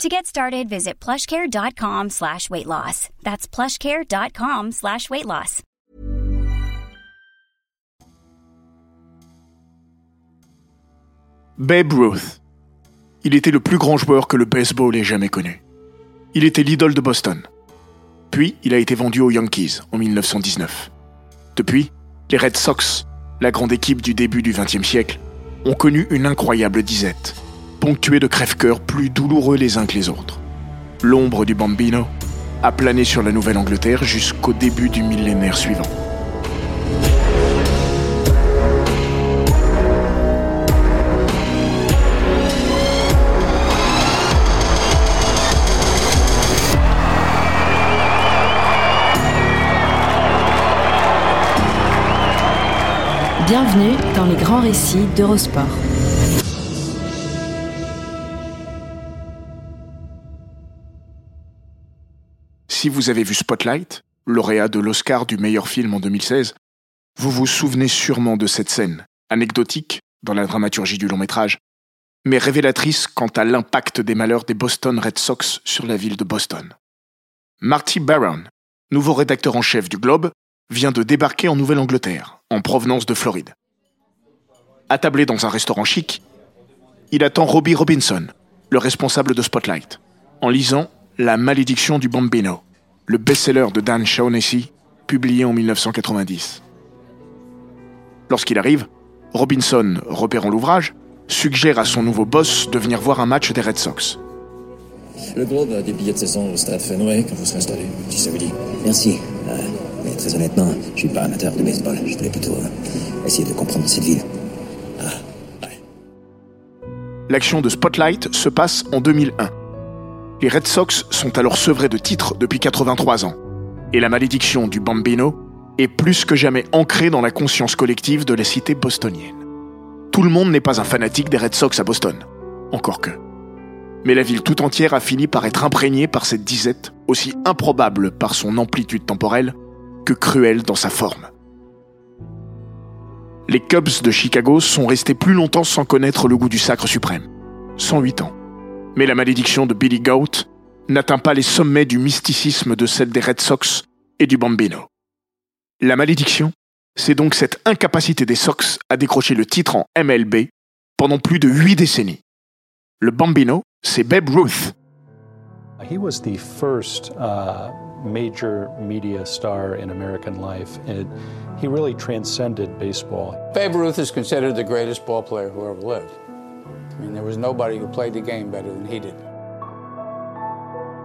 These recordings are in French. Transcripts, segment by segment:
To get started, visit plushcare.com slash weight loss. That's plushcare.com slash weight loss. Babe Ruth. Il était le plus grand joueur que le baseball ait jamais connu. Il était l'idole de Boston. Puis, il a été vendu aux Yankees en 1919. Depuis, les Red Sox, la grande équipe du début du XXe siècle, ont connu une incroyable disette, ponctuée de crève-cœurs plus douloureux les uns que les autres. L'ombre du Bambino a plané sur la Nouvelle-Angleterre jusqu'au début du millénaire suivant. Bienvenue dans les grands récits d'Eurosport. Si vous avez vu Spotlight, lauréat de l'Oscar du meilleur film en 2016, vous vous souvenez sûrement de cette scène, anecdotique dans la dramaturgie du long métrage, mais révélatrice quant à l'impact des malheurs des Boston Red Sox sur la ville de Boston. Marty Barron, nouveau rédacteur en chef du Globe, vient de débarquer en Nouvelle-Angleterre, en provenance de Floride. Attablé dans un restaurant chic, il attend Robbie Robinson, le responsable de Spotlight, en lisant La malédiction du Bambino, le best-seller de Dan Shaughnessy, publié en 1990. Lorsqu'il arrive, Robinson, repérant l'ouvrage, suggère à son nouveau boss de venir voir un match des Red Sox. Le Globe a des billets de saison au stade Fenway quand vous serez installé, si ça vous dit. Merci. Euh, mais très honnêtement, je suis pas amateur de baseball. Je voulais plutôt euh, essayer de comprendre cette ville. Ah, ouais. L'action de Spotlight se passe en 2001. Les Red Sox sont alors sevrés de titres depuis 83 ans. Et la malédiction du Bambino est plus que jamais ancrée dans la conscience collective de la cité bostonienne. Tout le monde n'est pas un fanatique des Red Sox à Boston. Encore que. Mais la ville tout entière a fini par être imprégnée par cette disette, aussi improbable par son amplitude temporelle que cruelle dans sa forme. Les Cubs de Chicago sont restés plus longtemps sans connaître le goût du sacre suprême. 108 ans. Mais la malédiction de Billy Goat n'atteint pas les sommets du mysticisme de celle des Red Sox et du Bambino. La malédiction, c'est donc cette incapacité des Sox à décrocher le titre en MLB pendant plus de huit décennies. Le Bambino, c'est Babe Ruth. He was the first uh, major media star in American life, and he really transcended baseball. Babe Ruth is considered the greatest ball player who ever lived. There was nobody who played the game better.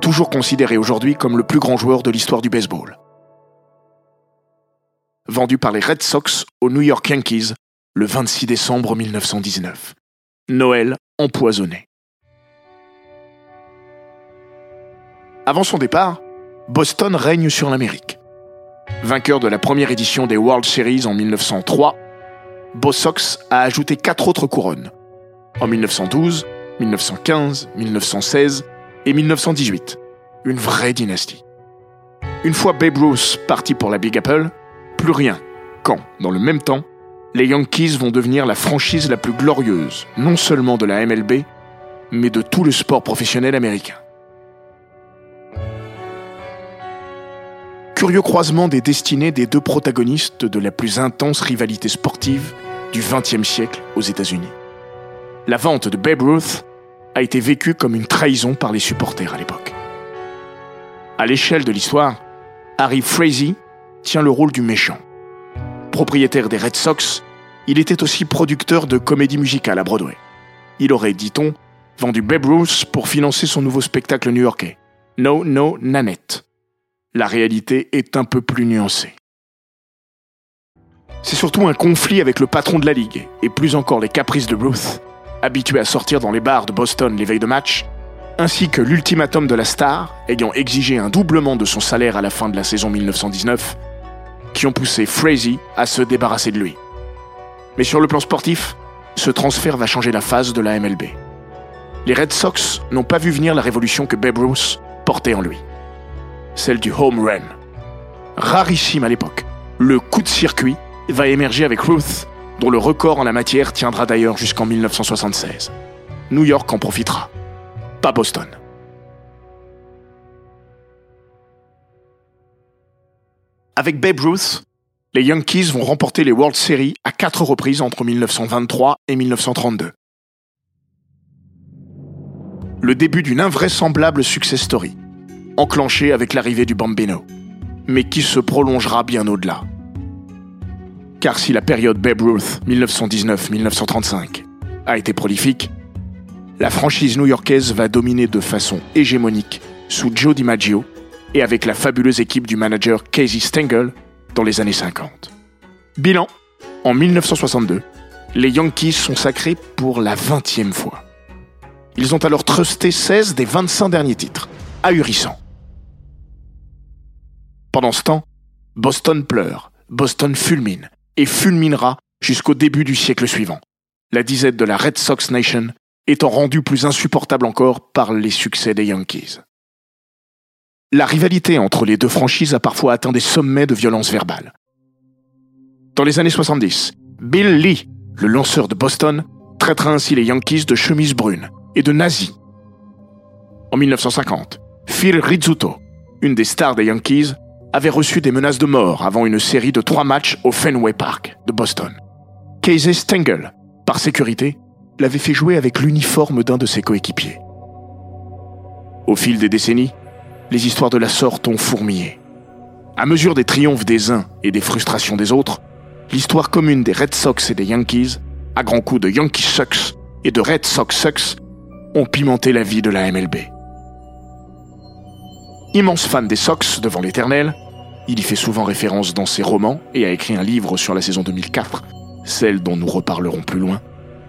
Toujours considéré aujourd'hui comme le plus grand joueur de l'histoire du baseball. Vendu par les Red Sox aux New York Yankees le 26 décembre 1919. Noël empoisonné. Avant son départ, Boston règne sur l'Amérique. Vainqueur de la première édition des World Series en 1903, Bo Sox a ajouté quatre autres couronnes. En 1912, 1915, 1916 et 1918. Une vraie dynastie. Une fois Babe Ruth parti pour la Big Apple, plus rien. Quand, dans le même temps, les Yankees vont devenir la franchise la plus glorieuse, non seulement de la MLB, mais de tout le sport professionnel américain. Curieux croisement des destinées des deux protagonistes de la plus intense rivalité sportive du XXe siècle aux États-Unis. La vente de Babe Ruth a été vécue comme une trahison par les supporters à l'époque. À l'échelle de l'histoire, Harry Frazee tient le rôle du méchant. Propriétaire des Red Sox, il était aussi producteur de comédie musicale à Broadway. Il aurait, dit-on, vendu Babe Ruth pour financer son nouveau spectacle new-yorkais, No No Nanette. La réalité est un peu plus nuancée. C'est surtout un conflit avec le patron de la ligue, et plus encore les caprices de Ruth, habitué à sortir dans les bars de Boston les veilles de match, ainsi que l'ultimatum de la star, ayant exigé un doublement de son salaire à la fin de la saison 1919, qui ont poussé Frazee à se débarrasser de lui. Mais sur le plan sportif, ce transfert va changer la phase de la MLB. Les Red Sox n'ont pas vu venir la révolution que Babe Ruth portait en lui. Celle du home run. Rarissime à l'époque, le coup de circuit va émerger avec Ruth, dont le record en la matière tiendra d'ailleurs jusqu'en 1976. New York en profitera, pas Boston. Avec Babe Ruth, les Yankees vont remporter les World Series à quatre reprises entre 1923 et 1932. Le début d'une invraisemblable success story, enclenchée avec l'arrivée du Bambino, mais qui se prolongera bien au-delà. Car si la période Babe Ruth 1919-1935 a été prolifique, la franchise new-yorkaise va dominer de façon hégémonique sous Joe DiMaggio et avec la fabuleuse équipe du manager Casey Stengel dans les années 50. Bilan, en 1962, les Yankees sont sacrés pour la 20e fois. Ils ont alors trusté 16 des 25 derniers titres, ahurissant. Pendant ce temps, Boston pleure, Boston fulmine, et fulminera jusqu'au début du siècle suivant, la disette de la Red Sox Nation étant rendue plus insupportable encore par les succès des Yankees. La rivalité entre les deux franchises a parfois atteint des sommets de violence verbale. Dans les années 70, Bill Lee, le lanceur de Boston, traitera ainsi les Yankees de chemise brune et de nazis. En 1950, Phil Rizzuto, une des stars des Yankees, avait reçu des menaces de mort avant une série de trois matchs au Fenway Park de Boston. Casey Stengel, par sécurité, l'avait fait jouer avec l'uniforme d'un de ses coéquipiers. Au fil des décennies, les histoires de la sorte ont fourmillé. À mesure des triomphes des uns et des frustrations des autres, l'histoire commune des Red Sox et des Yankees, à grands coups de Yankee Sucks et de Red Sox Sucks, ont pimenté la vie de la MLB. Immense fan des Sox devant l'éternel, il y fait souvent référence dans ses romans et a écrit un livre sur la saison 2004, celle dont nous reparlerons plus loin.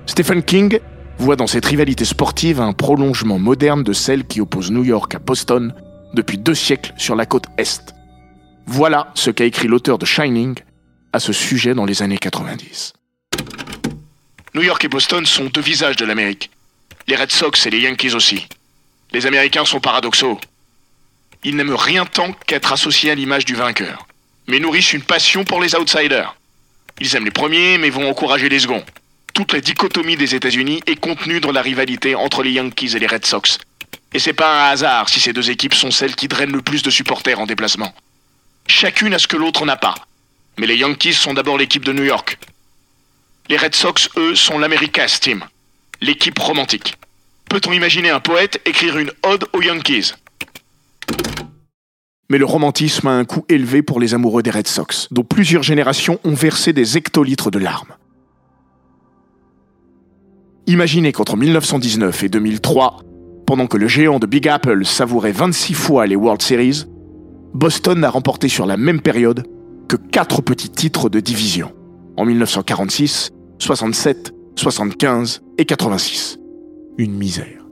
Stephen King voit dans cette rivalité sportive un prolongement moderne de celle qui oppose New York à Boston depuis deux siècles sur la côte Est. Voilà ce qu'a écrit l'auteur de Shining à ce sujet dans les années 90. New York et Boston sont deux visages de l'Amérique. Les Red Sox et les Yankees aussi. Les Américains sont paradoxaux. Ils n'aiment rien tant qu'être associés à l'image du vainqueur, mais nourrissent une passion pour les outsiders. Ils aiment les premiers, mais vont encourager les seconds. Toute la dichotomie des États-Unis est contenue dans la rivalité entre les Yankees et les Red Sox. Et c'est pas un hasard si ces deux équipes sont celles qui drainent le plus de supporters en déplacement. Chacune a ce que l'autre n'a pas. Mais les Yankees sont d'abord l'équipe de New York. Les Red Sox, eux, sont l'America's Team, l'équipe romantique. Peut-on imaginer un poète écrire une ode aux Yankees? Mais le romantisme a un coût élevé pour les amoureux des Red Sox, dont plusieurs générations ont versé des hectolitres de larmes. Imaginez qu'entre 1919 et 2003, pendant que le géant de Big Apple savourait 26 fois les World Series, Boston n'a remporté sur la même période que 4 petits titres de division, en 1946, 67, 75 et 86. Une misère.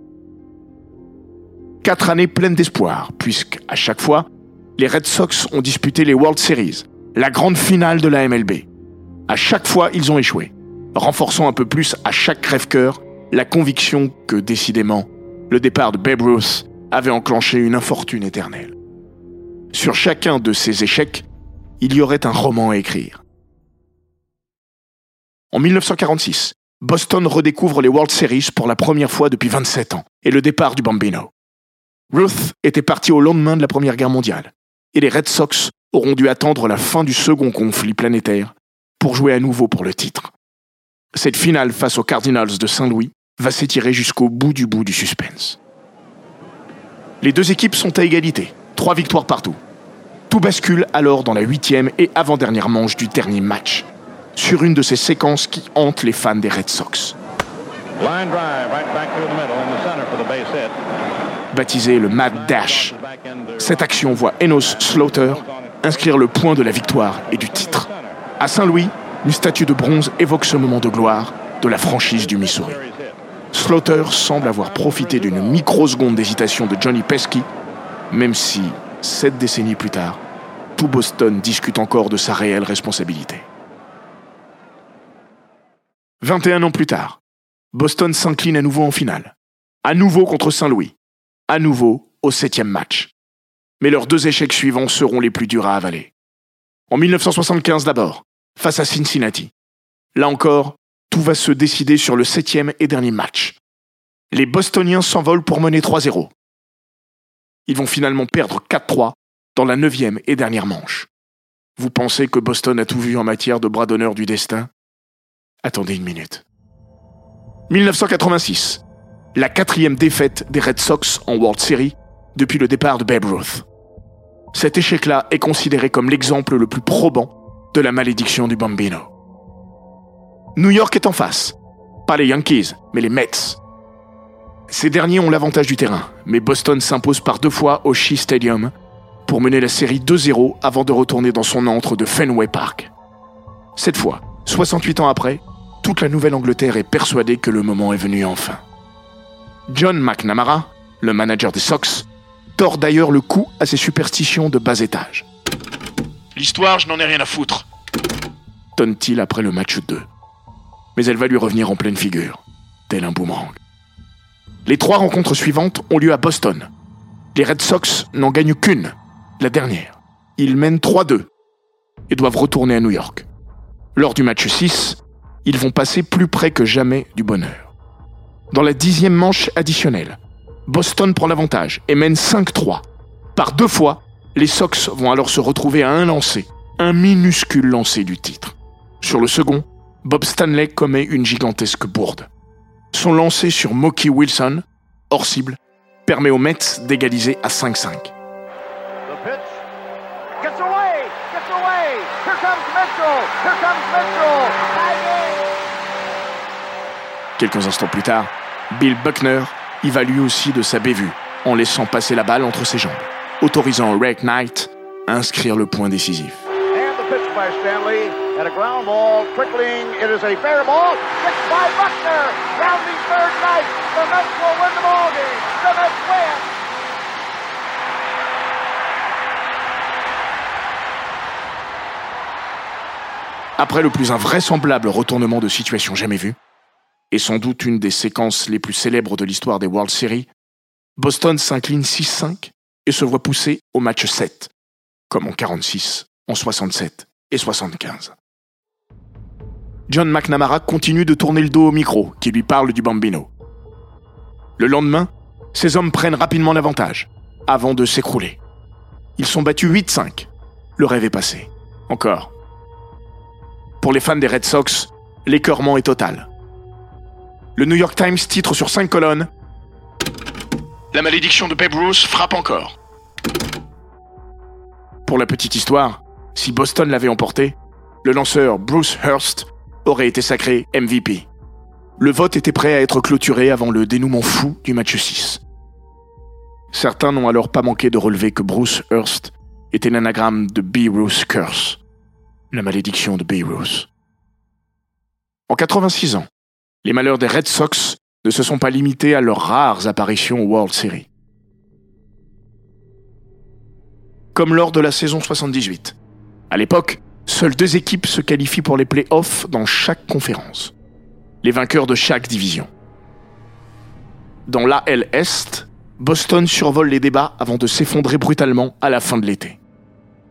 Quatre années pleines d'espoir, puisque, à chaque fois, les Red Sox ont disputé les World Series, la grande finale de la MLB. À chaque fois, ils ont échoué, renforçant un peu plus à chaque crève-cœur la conviction que, décidément, le départ de Babe Ruth avait enclenché une infortune éternelle. Sur chacun de ces échecs, il y aurait un roman à écrire. En 1946, Boston redécouvre les World Series pour la première fois depuis 27 ans et le départ du Bambino. Ruth était parti au lendemain de la Première Guerre mondiale et les Red Sox auront dû attendre la fin du second conflit planétaire pour jouer à nouveau pour le titre. Cette finale face aux Cardinals de Saint-Louis va s'étirer jusqu'au bout du bout du suspense. Les deux équipes sont à égalité, trois victoires partout. Tout bascule alors dans la huitième et avant-dernière manche du dernier match, sur une de ces séquences qui hantent les fans des Red Sox. Baptisé le Mad Dash, cette action voit Enos Slaughter inscrire le point de la victoire et du titre. À Saint-Louis, une statue de bronze évoque ce moment de gloire de la franchise du Missouri. Slaughter semble avoir profité d'une microseconde d'hésitation de Johnny Pesky, même si, sept décennies plus tard, tout Boston discute encore de sa réelle responsabilité. 21 ans plus tard, Boston s'incline à nouveau en finale. À nouveau contre Saint-Louis. À nouveau au septième match. Mais leurs deux échecs suivants seront les plus durs à avaler. En 1975 d'abord, face à Cincinnati. Là encore, tout va se décider sur le septième et dernier match. Les Bostoniens s'envolent pour mener 3-0. Ils vont finalement perdre 4-3 dans la neuvième et dernière manche. Vous pensez que Boston a tout vu en matière de bras d'honneur du destin? Attendez une minute. 1986. La quatrième défaite des Red Sox en World Series depuis le départ de Babe Ruth. Cet échec-là est considéré comme l'exemple le plus probant de la malédiction du Bambino. New York est en face. Pas les Yankees, mais les Mets. Ces derniers ont l'avantage du terrain, mais Boston s'impose par deux fois au Shea Stadium pour mener la série 2-0 avant de retourner dans son antre de Fenway Park. Cette fois, 68 ans après, toute la Nouvelle-Angleterre est persuadée que le moment est venu enfin. John McNamara, le manager des Sox, tord d'ailleurs le cou à ses superstitions de bas étage. L'histoire, je n'en ai rien à foutre. Tonne-t-il après le match 2. Mais elle va lui revenir en pleine figure, tel un boomerang. Les trois rencontres suivantes ont lieu à Boston. Les Red Sox n'en gagnent qu'une, la dernière. Ils mènent 3-2 et doivent retourner à New York. Lors du match 6, ils vont passer plus près que jamais du bonheur. Dans la dixième manche additionnelle, Boston prend l'avantage et mène 5-3. Par deux fois, les Sox vont alors se retrouver à un lancer, un minuscule lancer du titre. Sur le second, Bob Stanley commet une gigantesque bourde. Son lancer sur Mookie Wilson, hors cible, permet aux Mets d'égaliser à 5-5. Quelques instants plus tard, Bill Buckner y va lui aussi de sa bévue en laissant passer la balle entre ses jambes, autorisant Ray Knight à inscrire le point décisif. Après le plus invraisemblable retournement de situation jamais vu, et sans doute une des séquences les plus célèbres de l'histoire des World Series, Boston s'incline 6-5 et se voit pousser au match 7, comme en 46, en 67 et 75. John McNamara continue de tourner le dos au micro qui lui parle du bambino. Le lendemain, ces hommes prennent rapidement l'avantage, avant de s'écrouler. Ils sont battus 8-5. Le rêve est passé. Encore. Pour les fans des Red Sox, l'écœurement est total. Le New York Times titre sur cinq colonnes La malédiction de Babe Ruth frappe encore. Pour la petite histoire, si Boston l'avait emporté, le lanceur Bruce Hurst aurait été sacré MVP. Le vote était prêt à être clôturé avant le dénouement fou du match 6. Certains n'ont alors pas manqué de relever que Bruce Hurst était l'anagramme de B. Ruth Curse, la malédiction de B. Ruth. En 86 ans, les malheurs des Red Sox ne se sont pas limités à leurs rares apparitions au World Series. Comme lors de la saison 78. À l'époque, seules deux équipes se qualifient pour les playoffs dans chaque conférence. Les vainqueurs de chaque division. Dans l'AL Est, Boston survole les débats avant de s'effondrer brutalement à la fin de l'été.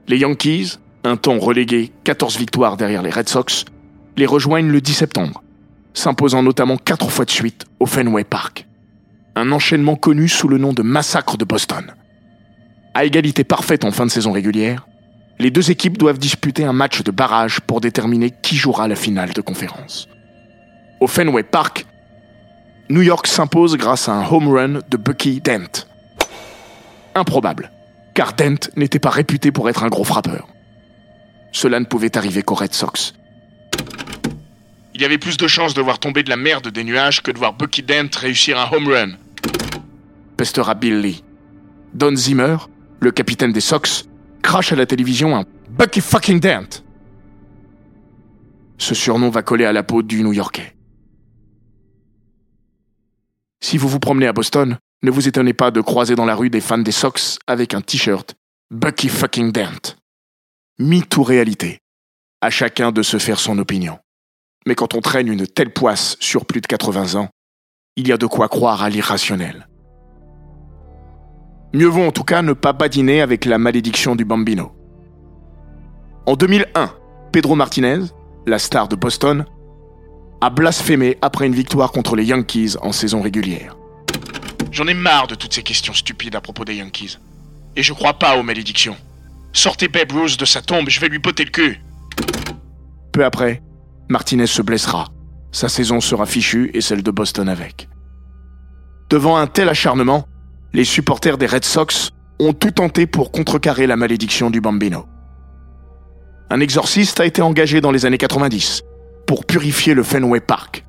Les Yankees, un temps relégués 14 victoires derrière les Red Sox, les rejoignent le 10 septembre, s'imposant notamment quatre fois de suite au Fenway Park. Un enchaînement connu sous le nom de Massacre de Boston. À égalité parfaite en fin de saison régulière, les deux équipes doivent disputer un match de barrage pour déterminer qui jouera la finale de conférence. Au Fenway Park, New York s'impose grâce à un home run de Bucky Dent. Improbable, car Dent n'était pas réputé pour être un gros frappeur. Cela ne pouvait arriver qu'aux Red Sox. Il y avait plus de chances de voir tomber de la merde des nuages que de voir Bucky Dent réussir un home run. Pestera Bill. Don Zimmer, le capitaine des Sox, crache à la télévision un Bucky fucking Dent. Ce surnom va coller à la peau du New-Yorkais. Si vous vous promenez à Boston, ne vous étonnez pas de croiser dans la rue des fans des Sox avec un t-shirt Bucky fucking Dent. mythe ou réalité. À chacun de se faire son opinion. Mais quand on traîne une telle poisse sur plus de 80 ans, il y a de quoi croire à l'irrationnel. Mieux vaut en tout cas ne pas badiner avec la malédiction du bambino. En 2001, Pedro Martinez, la star de Boston, a blasphémé après une victoire contre les Yankees en saison régulière. J'en ai marre de toutes ces questions stupides à propos des Yankees. Et je crois pas aux malédictions. Sortez Babe Ruth de sa tombe, je vais lui poter le cul. Peu après, Martinez se blessera. Sa saison sera fichue et celle de Boston avec. Devant un tel acharnement, les supporters des Red Sox ont tout tenté pour contrecarrer la malédiction du Bambino. Un exorciste a été engagé dans les années 90 pour purifier le Fenway Park.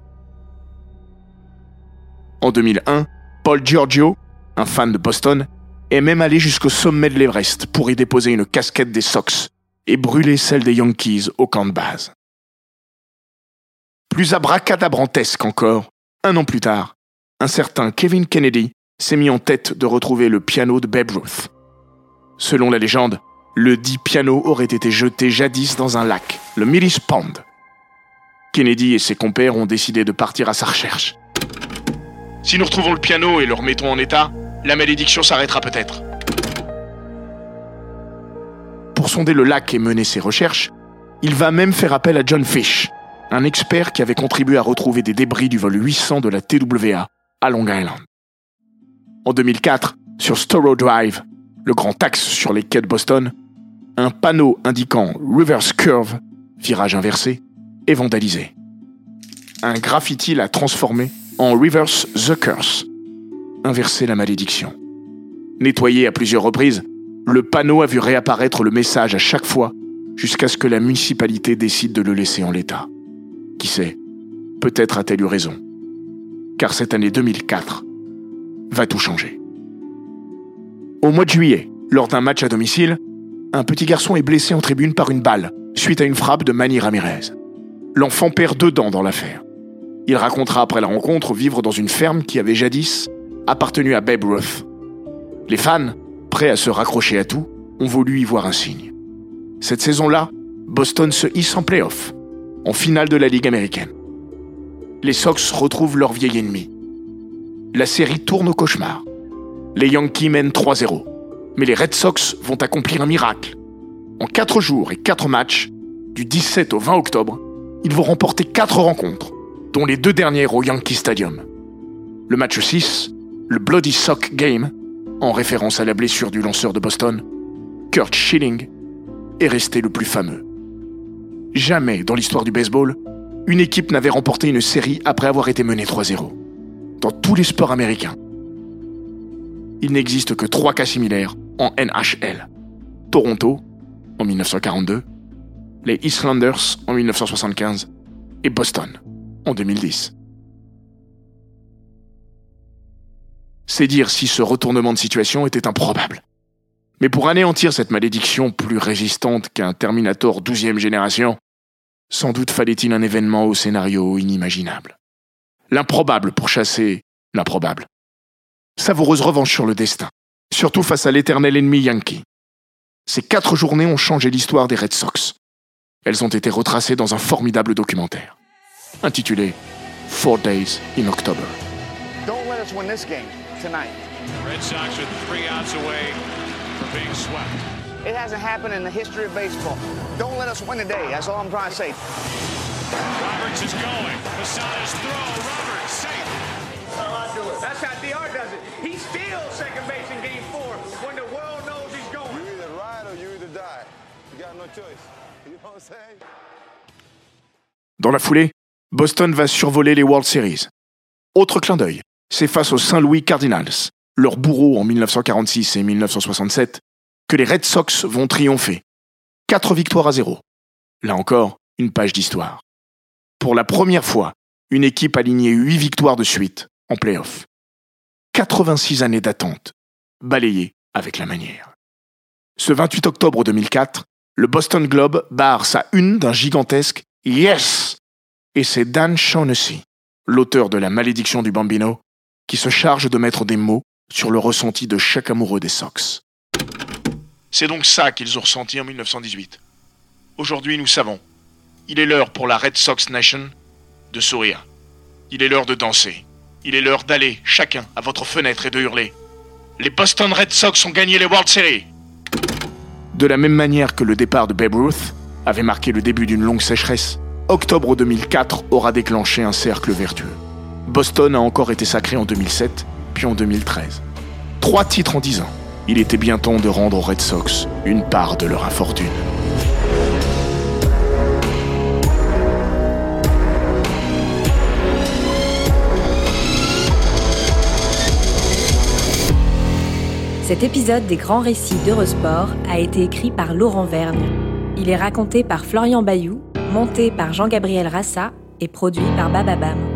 En 2001, Paul Giorgio, un fan de Boston, est même allé jusqu'au sommet de l'Everest pour y déposer une casquette des Sox et brûler celle des Yankees au camp de base. Plus abracadabrantesque encore, un an plus tard, un certain Kevin Kennedy s'est mis en tête de retrouver le piano de Babe Ruth. Selon la légende, le dit piano aurait été jeté jadis dans un lac, le Millis Pond. Kennedy et ses compères ont décidé de partir à sa recherche. Si nous retrouvons le piano et le remettons en état, la malédiction s'arrêtera peut-être. Pour sonder le lac et mener ses recherches, il va même faire appel à John Fish, un expert qui avait contribué à retrouver des débris du vol 800 de la TWA à Long Island. En 2004, sur Storrow Drive, le grand axe sur les quais de Boston, un panneau indiquant Reverse Curve, virage inversé, est vandalisé. Un graffiti l'a transformé en Reverse the Curse, inverser la malédiction. Nettoyé à plusieurs reprises, le panneau a vu réapparaître le message à chaque fois jusqu'à ce que la municipalité décide de le laisser en l'état. Qui sait, peut-être a-t-elle eu raison. Car cette année 2004 va tout changer. Au mois de juillet, lors d'un match à domicile, un petit garçon est blessé en tribune par une balle suite à une frappe de Manny Ramirez. L'enfant perd deux dents dans l'affaire. Il racontera après la rencontre vivre dans une ferme qui avait jadis appartenu à Babe Ruth. Les fans, prêts à se raccrocher à tout, ont voulu y voir un signe. Cette saison-là, Boston se hisse en playoff, en finale de la Ligue américaine. Les Sox retrouvent leur vieil ennemi. La série tourne au cauchemar. Les Yankees mènent 3-0. Mais les Red Sox vont accomplir un miracle. En 4 jours et 4 matchs, du 17 au 20 octobre, ils vont remporter 4 rencontres, dont les deux dernières au Yankee Stadium. Le match 6, le Bloody Sock Game, en référence à la blessure du lanceur de Boston, Kurt Schilling, est resté le plus fameux. Jamais dans l'histoire du baseball, une équipe n'avait remporté une série après avoir été menée 3-0. Dans tous les sports américains, il n'existe que trois cas similaires en NHL. Toronto, en 1942, les Islanders en 1975 et Boston en 2010. C'est dire si ce retournement de situation était improbable. Mais pour anéantir cette malédiction plus résistante qu'un Terminator 12e génération, sans doute fallait-il un événement au scénario inimaginable. L'improbable pour chasser l'improbable. Savoureuse revanche sur le destin, surtout face à l'éternel ennemi Yankee. Ces quatre journées ont changé l'histoire des Red Sox. Elles ont été retracées dans un formidable documentaire, intitulé Four Days in October. Don't let us win this game tonight. Red Sox are three outs away from being swept. It hasn't happened in the history of baseball. Don't let us win today. That's all I'm trying to say. Roberts is going. Posada's throw. Roberts safe. That's how DR does it. He steals second base in game four when the world knows he's going. You either ride or you either die. You got no choice. You know what I'm saying? Dans la foulée, Boston va survoler les World Series. Autre clin d'œil, c'est face aux Saint Louis Cardinals, leurs bourreaux en 1946 et 1967, que les Red Sox vont triompher. Quatre victoires à zéro. Là encore, une page d'histoire. Pour la première fois, une équipe a aligné huit victoires de suite en playoff. 86 années d'attente, balayées avec la manière. Ce 28 octobre 2004, le Boston Globe barre sa une d'un gigantesque Yes Et c'est Dan Shaughnessy, l'auteur de La malédiction du Bambino, qui se charge de mettre des mots sur le ressenti de chaque amoureux des Sox. C'est donc ça qu'ils ont ressenti en 1918. Aujourd'hui, nous savons. Il est l'heure pour la Red Sox Nation de sourire. Il est l'heure de danser. Il est l'heure d'aller, chacun, à votre fenêtre et de hurler. Les Boston Red Sox ont gagné les World Series. De la même manière que le départ de Babe Ruth avait marqué le début d'une longue sécheresse, octobre 2004 aura déclenché un cercle vertueux. Boston a encore été sacré en 2007, puis en 2013. Trois titres en dix ans. Il était bien temps de rendre aux Red Sox une part de leur infortune. Cet épisode des grands récits d'Eurosport a été écrit par Laurent Vergne. Il est raconté par Florian Bayou, monté par Jean-Gabriel Rassa et produit par Bababam.